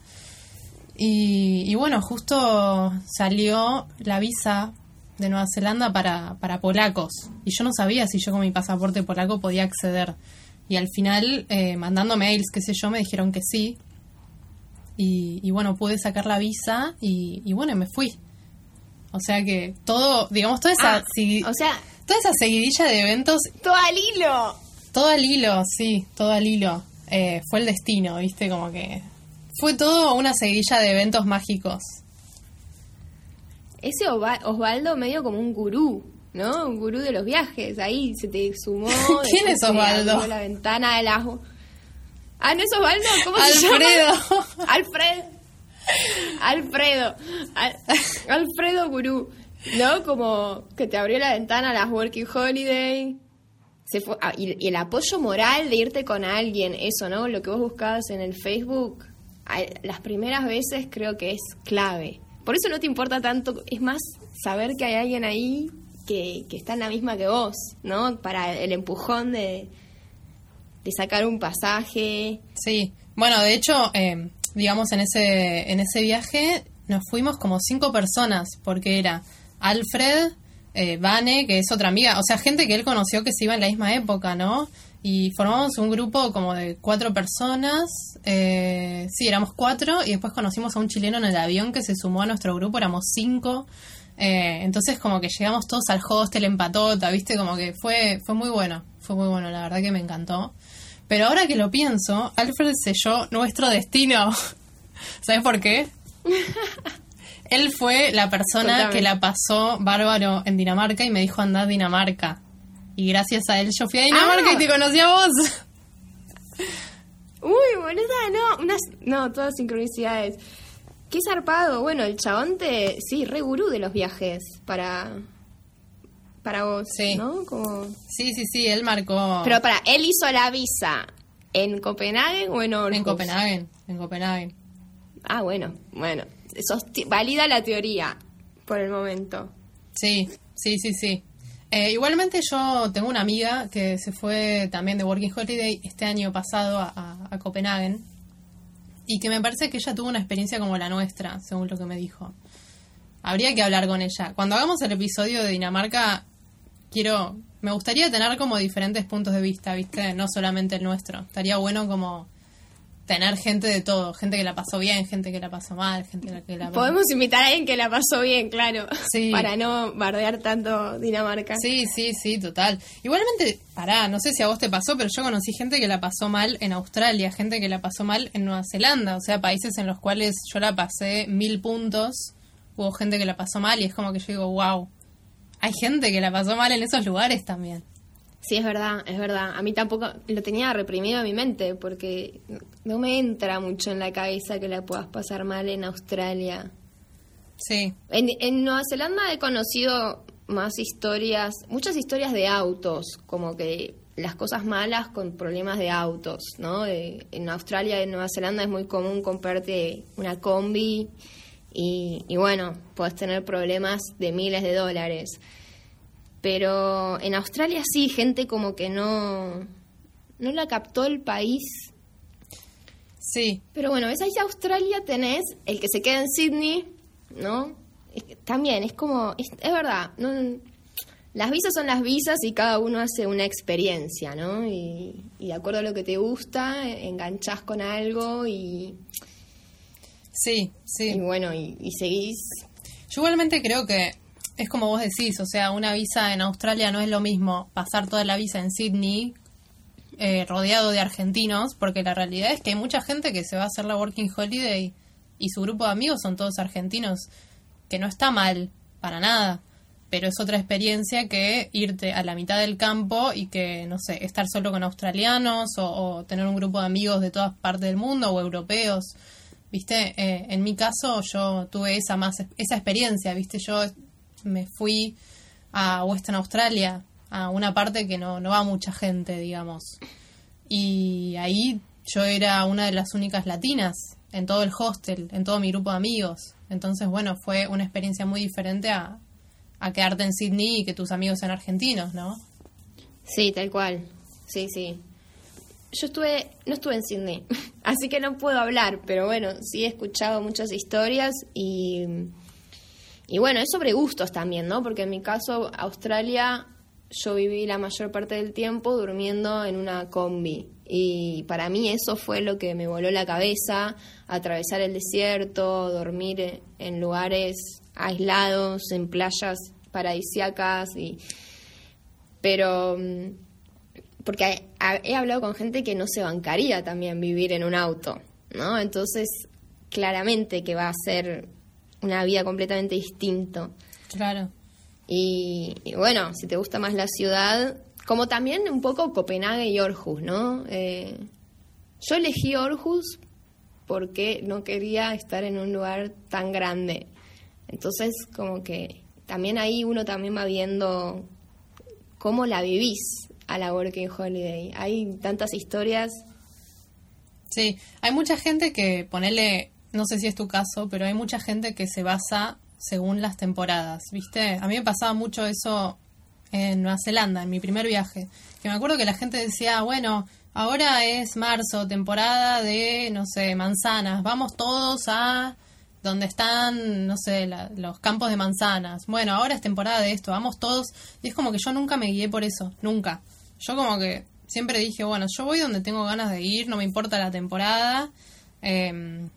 Y, y bueno, justo salió la visa de Nueva Zelanda para, para polacos. Y yo no sabía si yo con mi pasaporte polaco podía acceder. Y al final, eh, mandando mails, qué sé yo, me dijeron que sí. Y, y bueno, pude sacar la visa y, y, bueno, me fui. O sea que todo, digamos, toda esa, ah, o sea, toda esa seguidilla de eventos. Todo al hilo. Todo al hilo, sí, todo al hilo. Eh, fue el destino, viste, como que fue todo una seguidilla de eventos mágicos ese Osvaldo medio como un gurú, ¿no? Un gurú de los viajes. Ahí se te sumó. ¿Quién es Osvaldo? La ventana del ajo. Ah, ¿no es Osvaldo? ¿Cómo Alfredo. se llama? Alfredo. Alfredo. Alfredo Gurú. ¿No? Como que te abrió la ventana a las Working Holiday. Se fue, ah, y, el apoyo moral de irte con alguien, eso, ¿no? Lo que vos buscabas en el Facebook, las primeras veces creo que es clave. Por eso no te importa tanto, es más saber que hay alguien ahí que, está en la misma que vos, ¿no? Para el empujón de, de sacar un pasaje. Sí, bueno, de hecho, eh, digamos, en ese, en ese viaje nos fuimos como cinco personas, porque era Alfred, eh, Vane, que es otra amiga, o sea, gente que él conoció que se iba en la misma época, ¿no? Y formamos un grupo como de cuatro personas, eh, sí, éramos cuatro, y después conocimos a un chileno en el avión que se sumó a nuestro grupo, éramos cinco. Eh, entonces como que llegamos todos al hostel en patota, viste, como que fue, fue muy bueno, fue muy bueno, la verdad que me encantó. Pero ahora que lo pienso, Alfred selló nuestro destino. ¿Sabes por qué? Él fue la persona Contame. que la pasó bárbaro en Dinamarca y me dijo andar a Dinamarca. Y gracias a él yo fui a Dinamarca Ah. y te conocí a vos. Uy, boluda, no, unas, no, todas sincronicidades. Qué zarpado. Bueno, el chabón te, sí, re gurú de los viajes para, para vos, Sí. ¿no? Como... Sí, sí, sí, él marcó Pero para, él hizo la visa en Copenhague o en Aarhus? en Copenhague, en Copenhague. Ah, bueno, bueno. Valida la teoría por el momento. Sí, sí, sí, sí. Eh, igualmente yo tengo una amiga que se fue también de Working Holiday este año pasado a, a, a Copenhague y que me parece que ella tuvo una experiencia como la nuestra, según lo que me dijo. Habría que hablar con ella. Cuando hagamos el episodio de Dinamarca, quiero, me gustaría tener como diferentes puntos de vista, ¿viste? No solamente el nuestro. Estaría bueno como tener gente de todo, gente que la pasó bien, gente que la pasó mal, gente que la Podemos invitar a alguien que la pasó bien, claro. Sí. Para no bardear tanto Dinamarca. Sí, sí, sí, total. Igualmente, pará, no sé si a vos te pasó, pero yo conocí gente que la pasó mal en Australia, gente que la pasó mal en Nueva Zelanda, o sea, países en los cuales yo la pasé mil puntos, hubo gente que la pasó mal y es como que yo digo, wow, hay gente que la pasó mal en esos lugares también. Sí, es verdad, es verdad. A mí tampoco lo tenía reprimido en mi mente porque no me entra mucho en la cabeza que la puedas pasar mal en Australia. Sí, En, en Nueva Zelanda he conocido más historias, muchas historias de autos, como que las cosas malas con problemas de autos, ¿no? De- en Australia y en Nueva Zelanda es muy común comprarte una combi y, y bueno, puedes tener problemas de miles de dólares. Pero en Australia sí, gente como que no, no la captó el país sí, pero bueno, esa es Australia, tenés el que se queda en Sydney, ¿no? También, es como, es, es verdad, no, las visas son las visas y cada uno hace una experiencia, ¿no? Y, y de acuerdo a lo que te gusta, enganchás con algo y, sí, sí. y bueno, y, y seguís. Yo igualmente creo que es como vos decís, o sea, una visa en Australia no es lo mismo pasar toda la visa en Sydney eh, rodeado de argentinos, porque la realidad es que hay mucha gente que se va a hacer la Working Holiday y su grupo de amigos son todos argentinos, que no está mal, para nada, pero es otra experiencia que irte a la mitad del campo y que, no sé, estar solo con australianos o, tener un grupo de amigos de todas partes del mundo o europeos. Viste, Eh, en mi caso yo tuve esa más esa experiencia, viste, yo me fui a Western Australia, a una parte que no, no va mucha gente, digamos. Y ahí yo era una de las únicas latinas en todo el hostel, en todo mi grupo de amigos. Entonces, bueno, fue una experiencia muy diferente a, quedarte en Sydney y que tus amigos sean argentinos, ¿no? Sí, tal cual. Sí, sí. Yo estuve, no estuve en Sydney, así que no puedo hablar, pero bueno, sí he escuchado muchas historias y, y bueno, es sobre gustos también, ¿no? Porque en mi caso, Australia, yo viví la mayor parte del tiempo durmiendo en una combi y para mí eso fue lo que me voló la cabeza, atravesar el desierto, dormir en lugares aislados, en playas paradisíacas y pero mm, porque he hablado con gente que no se bancaría también vivir en un auto, ¿no? Entonces, claramente que va a ser una vida completamente distinta. Claro. Y, y bueno, si te gusta más la ciudad, como también un poco Copenhague y Aarhus, ¿no? Eh, yo elegí Aarhus porque no quería estar en un lugar tan grande. Entonces, como que también ahí uno también va viendo cómo la vivís a la Working Holiday. Hay tantas historias. Sí, hay mucha gente que, ponele, no sé si es tu caso, pero hay mucha gente que se basa según las temporadas, ¿viste? A mí me pasaba mucho eso en Nueva Zelanda, en mi primer viaje, que me acuerdo que la gente decía, bueno, ahora es marzo, temporada de, no sé, manzanas, vamos todos a donde están, no sé, los campos de manzanas. Bueno, ahora es temporada de esto, vamos todos. Y es como que yo nunca me guié por eso, nunca. Yo como que siempre dije, bueno, yo voy donde tengo ganas de ir, no me importa la temporada. eh,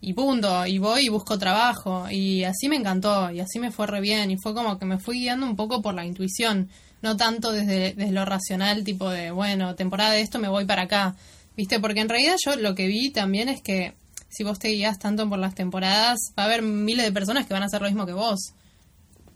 y punto, y voy y busco trabajo. Y así me encantó, y así me fue re bien. Y fue como que me fui guiando un poco por la intuición, no tanto desde, desde lo racional, tipo de, bueno, temporada de esto me voy para acá. ¿Viste? Porque en realidad yo lo que vi también es que si vos te guías tanto por las temporadas, va a haber miles de personas que van a hacer lo mismo que vos.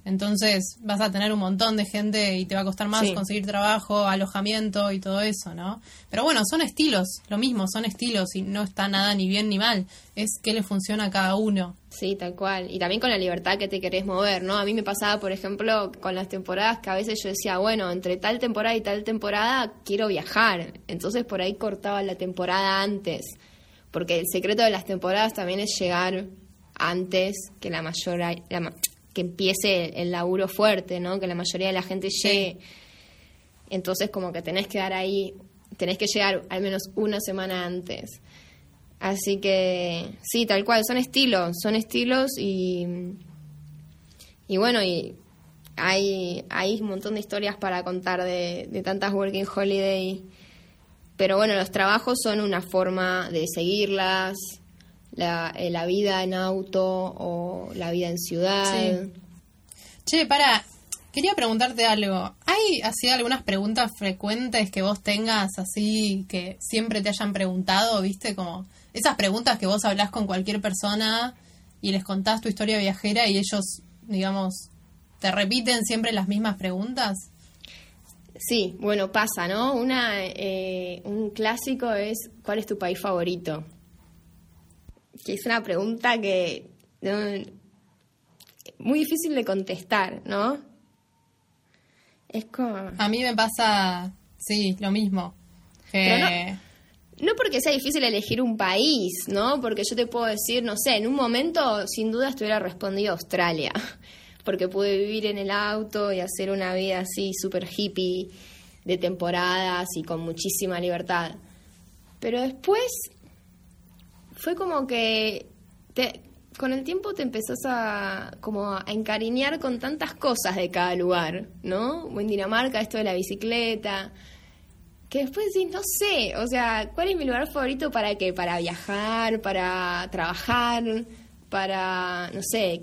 Entonces vas a tener un montón de gente y te va a costar más Sí. conseguir trabajo, alojamiento y todo eso, ¿no? Pero bueno, son estilos, lo mismo, son estilos y no está nada ni bien ni mal. Es qué le funciona a cada uno. Sí, tal cual. Y también con la libertad que te querés mover, ¿no? A mí me pasaba, por ejemplo, con las temporadas que a veces yo decía, bueno, entre tal temporada y tal temporada quiero viajar. Entonces por ahí cortaba la temporada antes. Porque el secreto de las temporadas también es llegar antes que la mayor la ma- que empiece el, el laburo fuerte, ¿no? Que la mayoría de la gente llegue. Entonces como que tenés que dar ahí, tenés que llegar al menos una semana antes. Así que sí, tal cual, son estilos, son estilos y, y bueno, y hay, hay un montón de historias para contar de, de tantas Working Holiday. Pero bueno, los trabajos son una forma de seguirlas, la, eh, la vida en auto o la vida en ciudad. Sí. Che, para, quería preguntarte algo. ¿Hay así algunas preguntas frecuentes que vos tengas así que siempre te hayan preguntado, viste? Como esas preguntas que vos hablás con cualquier persona y les contás tu historia viajera y ellos, digamos, te repiten siempre las mismas preguntas. Sí, bueno, pasa, ¿no? Una, eh, un clásico es ¿cuál es tu país favorito? Que es una pregunta que no, muy difícil de contestar, ¿no? Es como A mí me pasa, sí, lo mismo. Que... No porque sea difícil elegir un país, ¿no? Porque yo te puedo decir, no sé, en un momento sin duda te hubiera respondido Australia, porque pude vivir en el auto y hacer una vida así súper hippie de temporadas y con muchísima libertad. Pero después fue como que te- con el tiempo te empezás a como a encariñar con tantas cosas de cada lugar, ¿no? En Dinamarca esto de la bicicleta, que después decís, no sé, o sea, ¿cuál es mi lugar favorito para qué? Para viajar, para trabajar, para, no sé,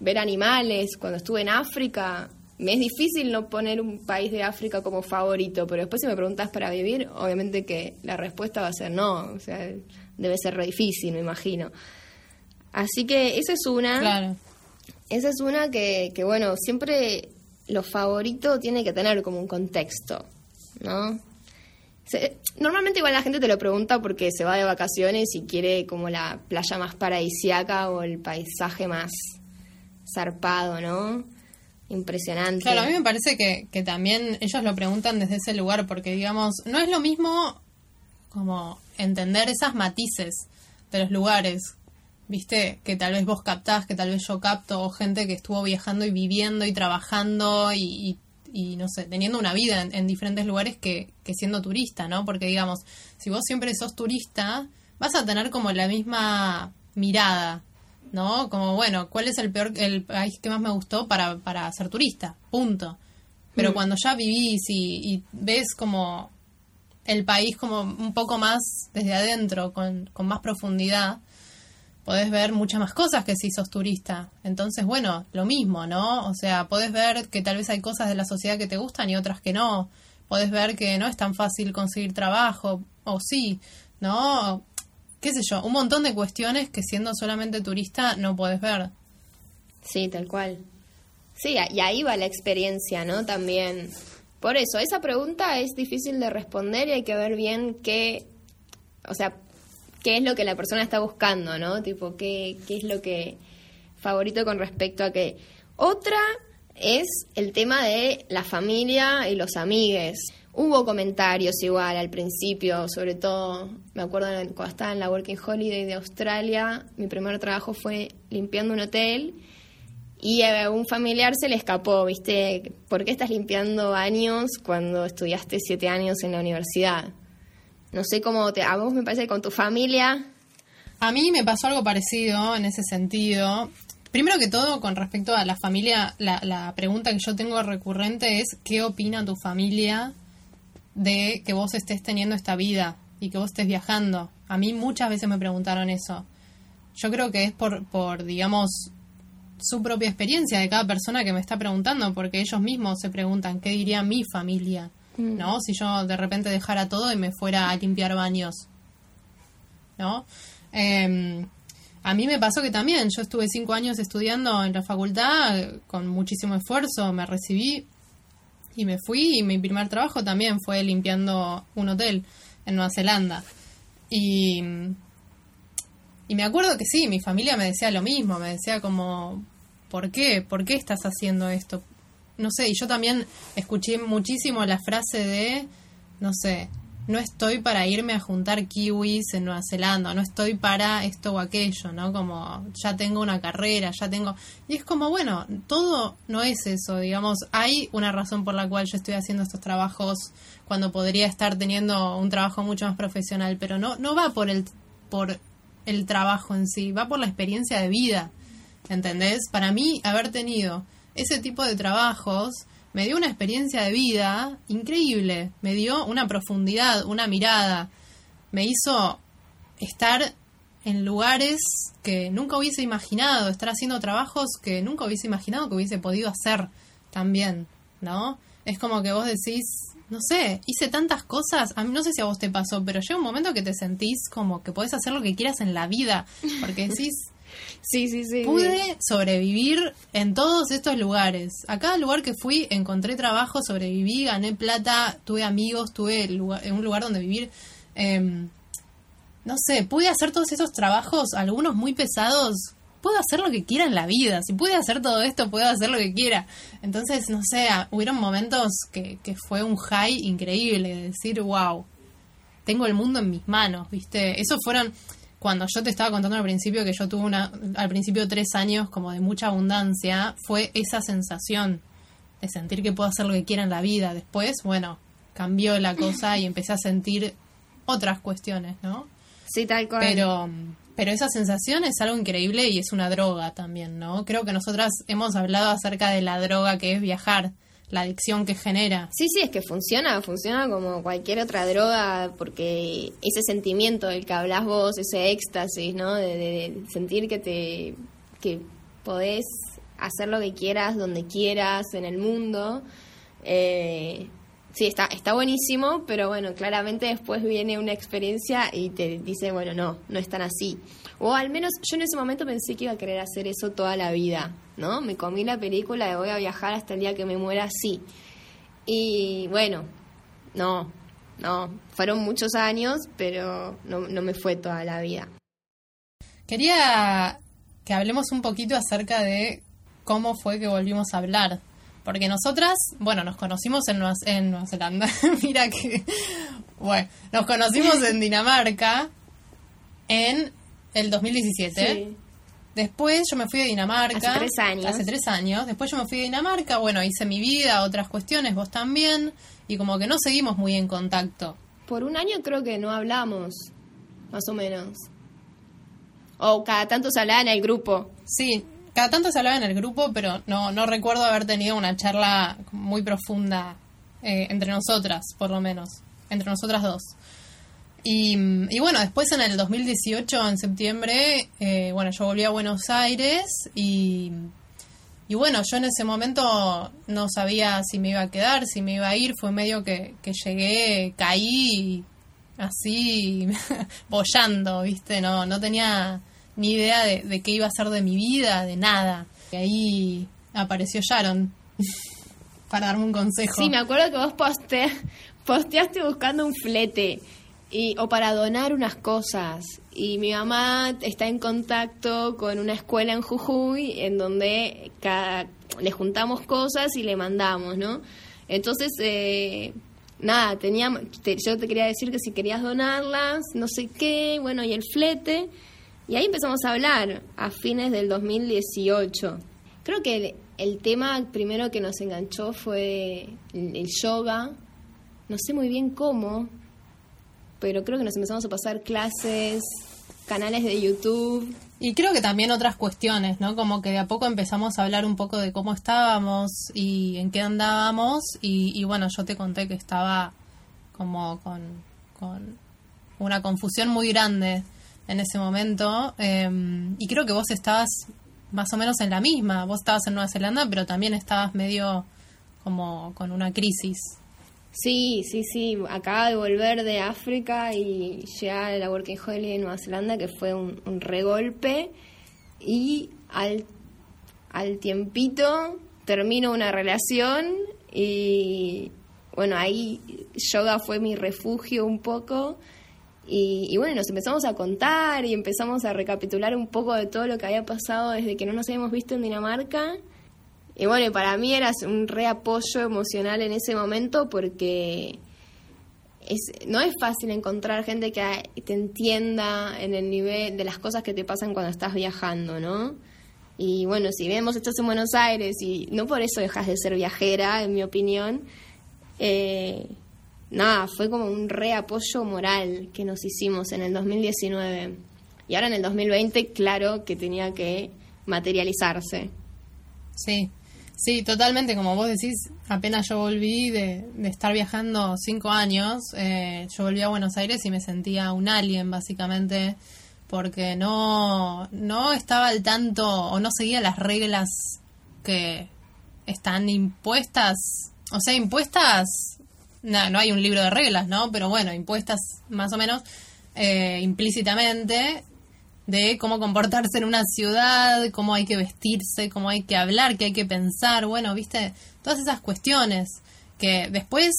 ver animales. Cuando estuve en África, me es difícil no poner un país de África como favorito, pero después si me preguntas para vivir, obviamente que la respuesta va a ser no, o sea, debe ser re difícil, me imagino. Así que esa es una. Claro. Esa es una que, que, bueno, siempre lo favorito tiene que tener como un contexto, ¿no? Se- normalmente igual la gente te lo pregunta porque se va de vacaciones y quiere como la playa más paradisiaca o el paisaje más zarpado, ¿no? Impresionante. Claro, a mí me parece que, que también ellos lo preguntan desde ese lugar, porque digamos, no es lo mismo como entender esas matices de los lugares, viste, que tal vez vos captás, que tal vez yo capto, o gente que estuvo viajando y viviendo y trabajando y, y- y, no sé, teniendo una vida en, en diferentes lugares que, que siendo turista, ¿no? Porque digamos, si vos siempre sos turista, vas a tener como la misma mirada, ¿no? Como, bueno, ¿cuál es el peor, el país que más me gustó para, para ser turista? Punto. Pero Mm. cuando ya vivís y, y ves como el país como un poco más desde adentro, con, con más profundidad, podés ver muchas más cosas que si sos turista. Entonces, bueno, lo mismo, ¿no? O sea, podés ver que tal vez hay cosas de la sociedad que te gustan y otras que no. Podés ver que no es tan fácil conseguir trabajo, o sí, ¿no? Qué sé yo, un montón de cuestiones que siendo solamente turista no podés ver. Sí, tal cual. Sí, y ahí va la experiencia, ¿no? También. Por eso, esa pregunta es difícil de responder y hay que ver bien qué, o sea, qué es lo que la persona está buscando, ¿no? Tipo, qué, qué es lo que favorito con respecto a qué. Otra es el tema de la familia y los amigues. Hubo comentarios igual al principio, sobre todo, me acuerdo cuando estaba en la Working Holiday de Australia, mi primer trabajo fue limpiando un hotel y a un familiar se le escapó, ¿viste? ¿Por qué estás limpiando baños cuando estudiaste siete años en la universidad? No sé cómo te... A vos me parece que con tu familia A mí me pasó algo parecido en ese sentido. Primero que todo, con respecto a la familia, la, la pregunta que yo tengo recurrente es ¿qué opina tu familia de que vos estés teniendo esta vida y que vos estés viajando? A mí muchas veces me preguntaron eso. Yo creo que es por, por digamos, su propia experiencia de cada persona que me está preguntando, porque ellos mismos se preguntan qué diría mi familia, ¿no? Si yo de repente dejara todo y me fuera a limpiar baños, ¿no? Eh, a mí me pasó que también, yo estuve cinco años estudiando en la facultad con muchísimo esfuerzo, me recibí y me fui y mi primer trabajo también fue limpiando un hotel en Nueva Zelanda. Y, me acuerdo que sí, mi familia me decía lo mismo, me decía como, ¿por qué? ¿Por qué estás haciendo esto? No sé, y yo también escuché muchísimo la frase de, no sé, no estoy para irme a juntar kiwis en Nueva Zelanda, no estoy para esto o aquello, ¿no? Como ya tengo una carrera, ya tengo... Y es como, bueno, todo no es eso, digamos, hay una razón por la cual yo estoy haciendo estos trabajos cuando podría estar teniendo un trabajo mucho más profesional, pero no, no va por el, por el trabajo en sí, va por la experiencia de vida, ¿entendés? Para mí, haber tenido ese tipo de trabajos me dio una experiencia de vida increíble, me dio una profundidad, una mirada, me hizo estar en lugares que nunca hubiese imaginado, estar haciendo trabajos que nunca hubiese imaginado que hubiese podido hacer también, ¿no? Es como que vos decís, no sé, hice tantas cosas, a mí no sé si a vos te pasó, pero llega un momento que te sentís como que podés hacer lo que quieras en la vida, porque decís, Sí, sí, sí. Pude sobrevivir en todos estos lugares. A cada lugar que fui encontré trabajo, sobreviví, gané plata, tuve amigos, tuve un lugar donde vivir. Em, no sé, pude hacer todos esos trabajos, algunos muy pesados. Puedo hacer lo que quiera en la vida. Si pude hacer todo esto, puedo hacer lo que quiera. Entonces, no sé, hubieron momentos que, que fue un high increíble. De decir, wow, tengo el mundo en mis manos, ¿viste? Esos fueron cuando yo te estaba contando al principio que yo tuve una, al principio tres años como de mucha abundancia, fue esa sensación de sentir que puedo hacer lo que quiera en la vida. Después, bueno, cambió la cosa y empecé a sentir otras cuestiones, ¿no? Sí, tal cual. Pero, pero esa sensación es algo increíble y es una droga también, ¿no? Creo que nosotras hemos hablado acerca de la droga que es viajar la adicción que genera. Sí, sí, es que funciona, funciona como cualquier otra droga, porque ese sentimiento del que hablas vos, ese éxtasis, ¿no? De, sentir que te que podés hacer lo que quieras, donde quieras, en el mundo. Eh, sí, está, está buenísimo, pero bueno, claramente después viene una experiencia y te dice, bueno, no, no es tan así. O al menos yo en ese momento pensé que iba a querer hacer eso toda la vida, ¿no? Me comí la película de voy a viajar hasta el día que me muera así. Y bueno, no, no, fueron muchos años, pero no, no me fue toda la vida. Quería que hablemos un poquito acerca de cómo fue que volvimos a hablar. Porque nosotras, bueno, nos conocimos en Nueva, en Nueva Zelanda. Mira que. Bueno, nos conocimos en Dinamarca en el 2017. Sí. Después yo me fui a Dinamarca. Hace tres años. Hace tres años. Después yo me fui a Dinamarca, bueno, hice mi vida, otras cuestiones, vos también. Y como que no seguimos muy en contacto. Por un año creo que no hablamos, más o menos. O cada tanto se hablaba en el grupo. Sí, cada tanto se hablaba en el grupo, pero no, no recuerdo haber tenido una charla muy profunda eh, entre nosotras, por lo menos. Entre nosotras dos. Y, bueno, después en el 2018, en septiembre, eh, bueno, yo volví a Buenos Aires y, y bueno, yo en ese momento no sabía si me iba a quedar, si me iba a ir, fue medio que, que llegué, caí así, bollando, ¿viste? No, no tenía ni idea de, de, qué iba a ser de mi vida, de nada. Y ahí apareció Sharon para darme un consejo. Sí, me acuerdo que vos poste, posteaste buscando un flete y, o para donar unas cosas. Y mi mamá está en contacto con una escuela en Jujuy en donde cada, le juntamos cosas y le mandamos, ¿no? Entonces, eh, nada, teníamos, yo te quería decir que si querías donarlas, no sé qué, bueno, y el flete. Y ahí empezamos a hablar a fines del 2018. Creo que el, tema primero que nos enganchó fue el, yoga. No sé muy bien cómo, pero creo que nos empezamos a pasar clases canales de YouTube. Y creo que también otras cuestiones, ¿no? Como que de a poco empezamos a hablar un poco de cómo estábamos y en qué andábamos. Y, bueno, yo te conté que estaba como con, con una confusión muy grande en ese momento. Em, y creo que vos estabas más o menos en la misma. Vos estabas en Nueva Zelanda, pero también estabas medio como con una crisis. Sí, sí, sí. Acaba de volver de África y llegar a la Working Holiday en Nueva Zelanda, que fue un, regolpe. Y al, al tiempito termino una relación y bueno, ahí yoga fue mi refugio un poco. Y, bueno, nos empezamos a contar y empezamos a recapitular un poco de todo lo que había pasado desde que no nos habíamos visto en Dinamarca. Y bueno, para mí era un reapoyo emocional en ese momento porque es, no es fácil encontrar gente que te entienda en el nivel de las cosas que te pasan cuando estás viajando, ¿no? Y bueno, si vemos estás en Buenos Aires y no por eso dejas de ser viajera, en mi opinión, eh, nada, fue como un reapoyo moral que nos hicimos en el 2019. Y ahora en el 2020, claro que tenía que materializarse. Sí, Sí, totalmente, como vos decís, apenas yo volví de, estar viajando cinco años, eh, yo volví a Buenos Aires y me sentía un alien, básicamente, porque no, no estaba al tanto o no seguía las reglas que están impuestas, o sea, impuestas, no, no hay un libro de reglas, ¿no? Pero bueno, impuestas más o menos eh, implícitamente de cómo comportarse en una ciudad, cómo hay que vestirse, cómo hay que hablar, qué hay que pensar, bueno, viste, todas esas cuestiones que después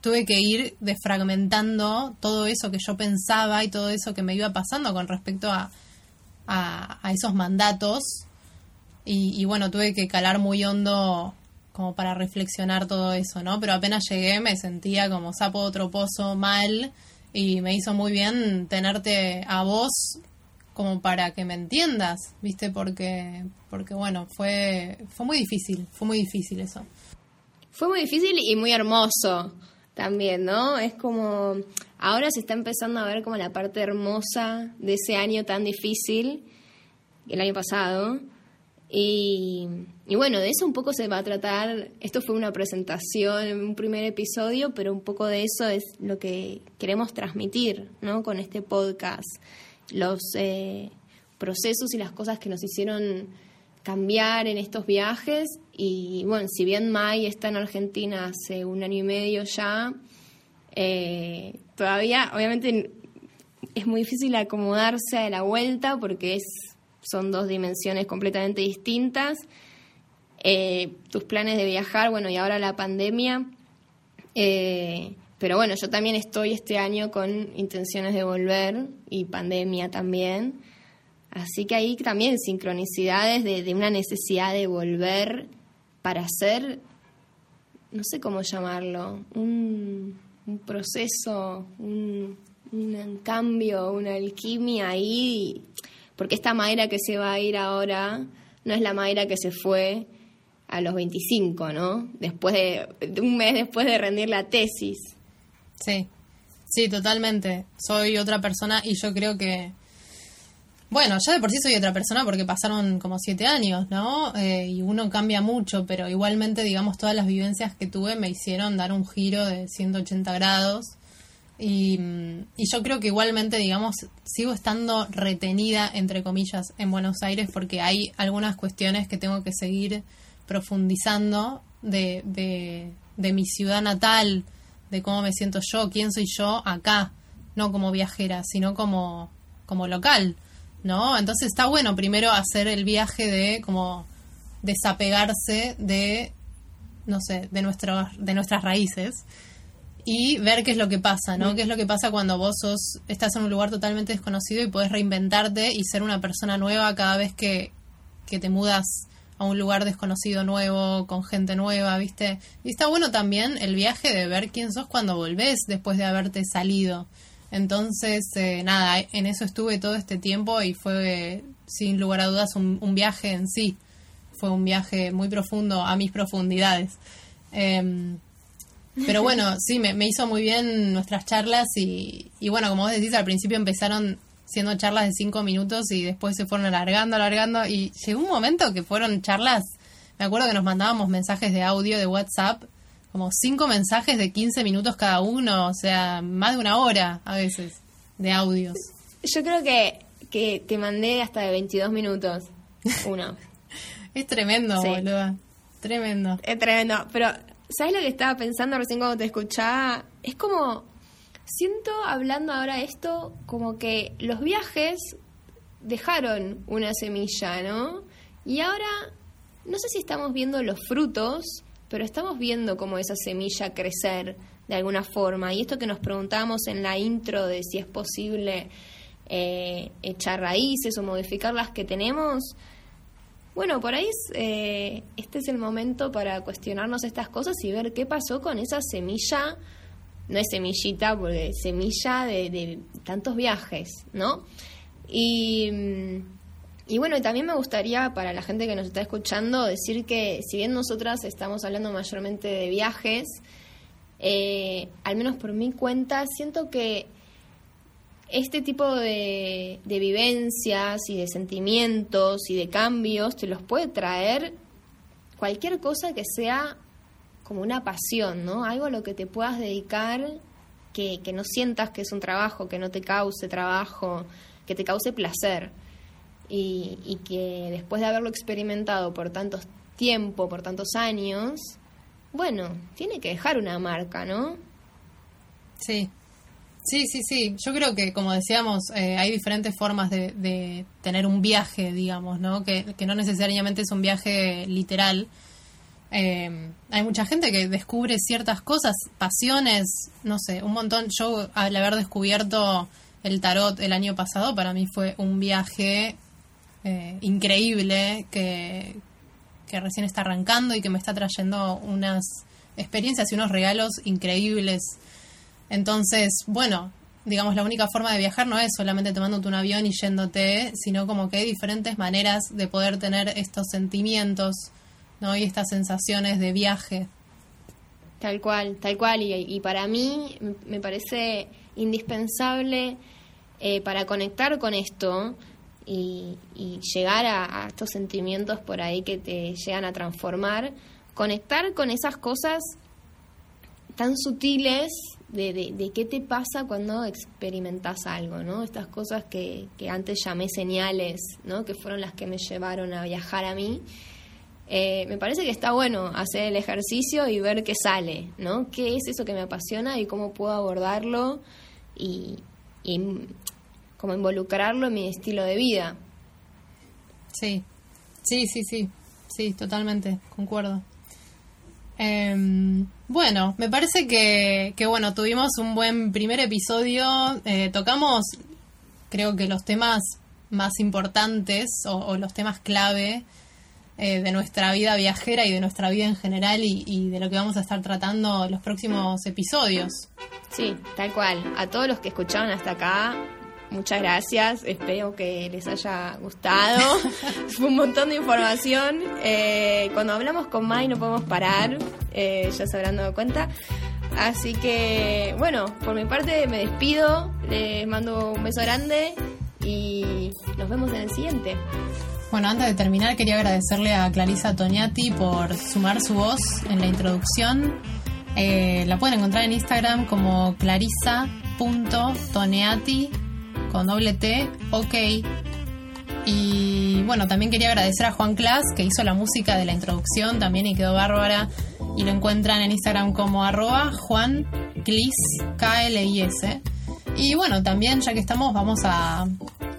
tuve que ir desfragmentando todo eso que yo pensaba y todo eso que me iba pasando con respecto a, a, esos mandatos y, y, bueno, tuve que calar muy hondo como para reflexionar todo eso, ¿no? Pero apenas llegué me sentía como sapo otro pozo mal y me hizo muy bien tenerte a vos como para que me entiendas, ¿viste? Porque, porque bueno, fue, fue muy difícil, fue muy difícil eso. Fue muy difícil y muy hermoso también, ¿no? Es como, ahora se está empezando a ver como la parte hermosa de ese año tan difícil, el año pasado. Y, bueno, de eso un poco se va a tratar, esto fue una presentación, un primer episodio, pero un poco de eso es lo que queremos transmitir, ¿no? Con este podcast los eh, procesos y las cosas que nos hicieron cambiar en estos viajes. Y bueno, si bien Mai está en Argentina hace un año y medio ya, eh, todavía obviamente es muy difícil acomodarse a la vuelta porque es, son dos dimensiones completamente distintas. Eh, tus planes de viajar, bueno, y ahora la pandemia. Pero bueno, yo también estoy este año con intenciones de volver y pandemia también. Así que ahí también sincronicidades de, una necesidad de volver para hacer, no sé cómo llamarlo, un, proceso, un, un, cambio, una alquimia ahí, porque esta madera que se va a ir ahora no es la madera que se fue a los 25, ¿no? Después de un mes después de rendir la tesis. Sí, sí, totalmente. Soy otra persona y yo creo que... Bueno, ya de por sí soy otra persona porque pasaron como siete años, ¿no? Eh, y uno cambia mucho, pero igualmente, digamos, todas las vivencias que tuve me hicieron dar un giro de 180 grados. Y, yo creo que igualmente, digamos, sigo estando retenida, entre comillas, en Buenos Aires porque hay algunas cuestiones que tengo que seguir profundizando de, de, de mi ciudad natal, de cómo me siento yo, quién soy yo acá, no como viajera, sino como, como local, ¿no? Entonces está bueno primero hacer el viaje de como desapegarse de, no sé, de, nuestro, de nuestras raíces y ver qué es lo que pasa, ¿no? Mm. ¿Qué es lo que pasa cuando vos sos, estás en un lugar totalmente desconocido y podés reinventarte y ser una persona nueva cada vez que, que te mudas a un lugar desconocido nuevo, con gente nueva, ¿viste? Y está bueno también el viaje de ver quién sos cuando volvés después de haberte salido. Entonces, eh, nada, en eso estuve todo este tiempo y fue, sin lugar a dudas, un, viaje en sí. Fue un viaje muy profundo a mis profundidades. Em, pero bueno, sí, me, hizo muy bien nuestras charlas y, y bueno, como vos decís, al principio empezaron siendo charlas de cinco minutos y después se fueron alargando, alargando y llegó un momento que fueron charlas, me acuerdo que nos mandábamos mensajes de audio de WhatsApp, como cinco mensajes de 15 minutos cada uno, o sea, más de una hora a veces de audios. Yo creo que, que te mandé hasta de 22 minutos, uno. es tremendo, Sí. boluda, tremendo. Es tremendo. Pero, ¿sabes lo que estaba pensando recién cuando te escuchaba? Es como, siento hablando ahora esto, como que los viajes dejaron una semilla, ¿no? Y ahora, no sé si estamos viendo los frutos, pero estamos viendo como esa semilla crecer de alguna forma. Y esto que nos preguntábamos en la intro de si es posible eh, echar raíces o modificar las que tenemos, bueno, por ahí eh, este es el momento para cuestionarnos estas cosas y ver qué pasó con esa semilla, no es semillita, porque semilla de, tantos viajes, ¿no? Y, mm, bueno, también me gustaría para la gente que nos está escuchando decir que si bien nosotras estamos hablando mayormente de viajes, eh, al menos por mi cuenta, siento que este tipo de, vivencias y de sentimientos y de cambios te los puede traer cualquier cosa que sea como una pasión, ¿no? Algo a lo que te puedas dedicar, que, que no sientas que es un trabajo, que no te cause trabajo, que te cause placer. Y, y que después de haberlo experimentado por tantos tiempo, por tantos años, bueno, tiene que dejar una marca, ¿no? Sí, sí, sí, sí. Yo creo que, como decíamos, eh, hay diferentes formas de, de tener un viaje, digamos, ¿no? Que, no necesariamente es un viaje literal. Eh, hay mucha gente que descubre ciertas cosas, pasiones, no sé, un montón. Yo, al haber descubierto el tarot el año pasado, para mí fue un viaje eh, increíble que, que recién está arrancando y que me está trayendo unas experiencias y unos regalos increíbles. Entonces, bueno, digamos, la única forma de viajar no es solamente tomándote un avión y yéndote, sino como que hay diferentes maneras de poder tener estos sentimientos, ¿no? Y estas sensaciones de viaje. Tal cual, tal cual. Y, para mí me- parece indispensable eh, para conectar con esto y, y llegar a, a estos sentimientos por ahí que te llegan a transformar, conectar con esas cosas tan sutiles de, de, de qué te pasa cuando experimentas algo, ¿no? Estas cosas que, que antes llamé señales, ¿no? Que fueron las que me llevaron a viajar a mí. Eh, me parece que está bueno hacer el ejercicio y ver qué sale, ¿no? ¿Qué es eso que me apasiona y cómo puedo abordarlo y, y como involucrarlo en mi estilo de vida? Sí, sí, sí, sí, sí, totalmente, concuerdo. Em, bueno, me parece que, que, bueno, tuvimos un buen primer episodio, eh, tocamos creo que los temas más importantes o, los temas clave eh, de nuestra vida viajera y de nuestra vida en general y, y de lo que vamos a estar tratando los próximos episodios. Sí, tal cual. A todos los que escucharon hasta acá, muchas gracias. Espero que les haya gustado. Fue un montón de información. Eh, cuando hablamos con Mai no podemos parar, eh, ya se habrán dado cuenta. Así que, bueno, por mi parte me despido. Les mando un beso grande y nos vemos en el siguiente. Bueno, antes de terminar quería agradecerle a Clarisa Toniati por sumar su voz en la introducción. Eh, la pueden encontrar en Instagram como clarisa.toneati con doble T, ok. Y bueno, también quería agradecer a Juan Clas que hizo la música de la introducción también y quedó bárbara. Y lo encuentran en Instagram como arroba Juan Clis, K-L-I-S. Y bueno, también ya que estamos vamos a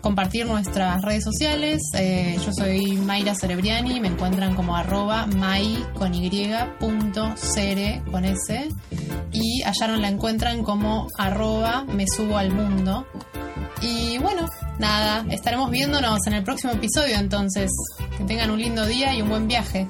compartir nuestras redes sociales. Eh, yo soy Mayra Cerebriani, me encuentran como arroba may con y punto cere con s. Y a Sharon la encuentran como arroba me subo al mundo. Y bueno, nada, estaremos viéndonos en el próximo episodio entonces. Que tengan un lindo día y un buen viaje.